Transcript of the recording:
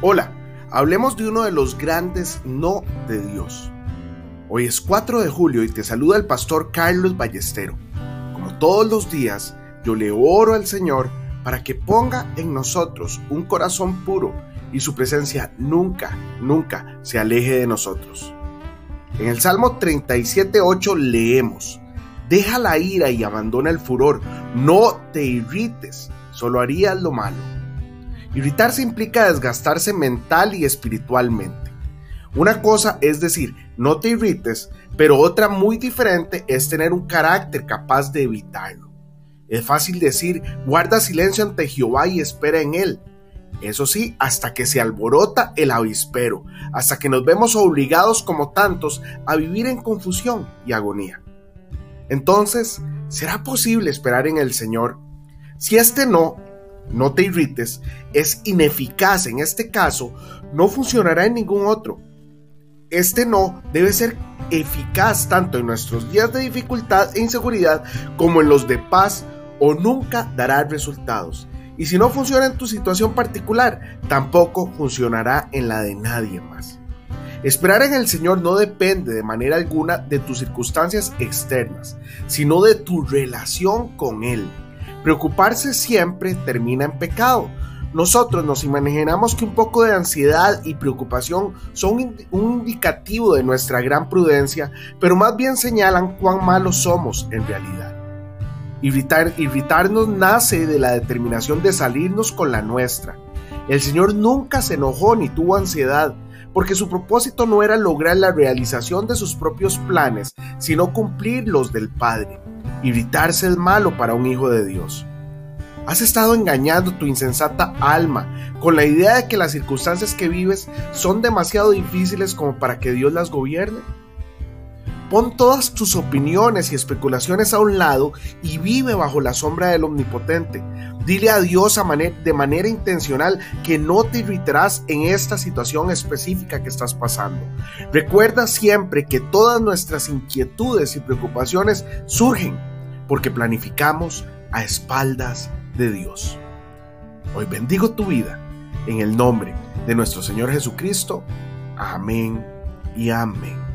Hola, hablemos de uno de los grandes no de Dios. Hoy es 4 de julio y te saluda el pastor Carlos Ballestero. Como todos los días, yo le oro al Señor para que ponga en nosotros un corazón puro y su presencia nunca, nunca se aleje de nosotros. En el Salmo 37.8 leemos, Deja la ira y abandona el furor, no te irrites, solo harías lo malo. Irritarse implica desgastarse mental y espiritualmente. Una cosa es decir, no te irrites, pero otra muy diferente es tener un carácter capaz de evitarlo. Es fácil decir, guarda silencio ante Jehová y espera en él. Eso sí, hasta que se alborota el avispero, hasta que nos vemos obligados como tantos a vivir en confusión y agonía. Entonces, ¿será posible esperar en el Señor? Si este no no te irrites, es ineficaz en este caso, no funcionará en ningún otro. Este no debe ser eficaz tanto en nuestros días de dificultad e inseguridad como en los de paz o nunca dará resultados. Y si no funciona en tu situación particular, tampoco funcionará en la de nadie más. Esperar en el Señor no depende de manera alguna de tus circunstancias externas, sino de tu relación con Él. Preocuparse siempre termina en pecado. Nosotros nos imaginamos que un poco de ansiedad y preocupación son un indicativo de nuestra gran prudencia, pero más bien señalan cuán malos somos en realidad. Irritar, irritarnos nace de la determinación de salirnos con la nuestra. El Señor nunca se enojó ni tuvo ansiedad, porque su propósito no era lograr la realización de sus propios planes, sino cumplir los del Padre. Irritarse es malo para un hijo de Dios. Has estado engañando tu insensata alma con la idea de que las circunstancias que vives son demasiado difíciles como para que Dios las gobierne. Pon todas tus opiniones y especulaciones a un lado y vive bajo la sombra del Omnipotente. Dile a Dios de manera intencional que no te irritarás en esta situación específica que estás pasando. Recuerda siempre que todas nuestras inquietudes y preocupaciones surgen porque planificamos a espaldas de Dios. Hoy bendigo tu vida en el nombre de nuestro Señor Jesucristo. Amén y amén.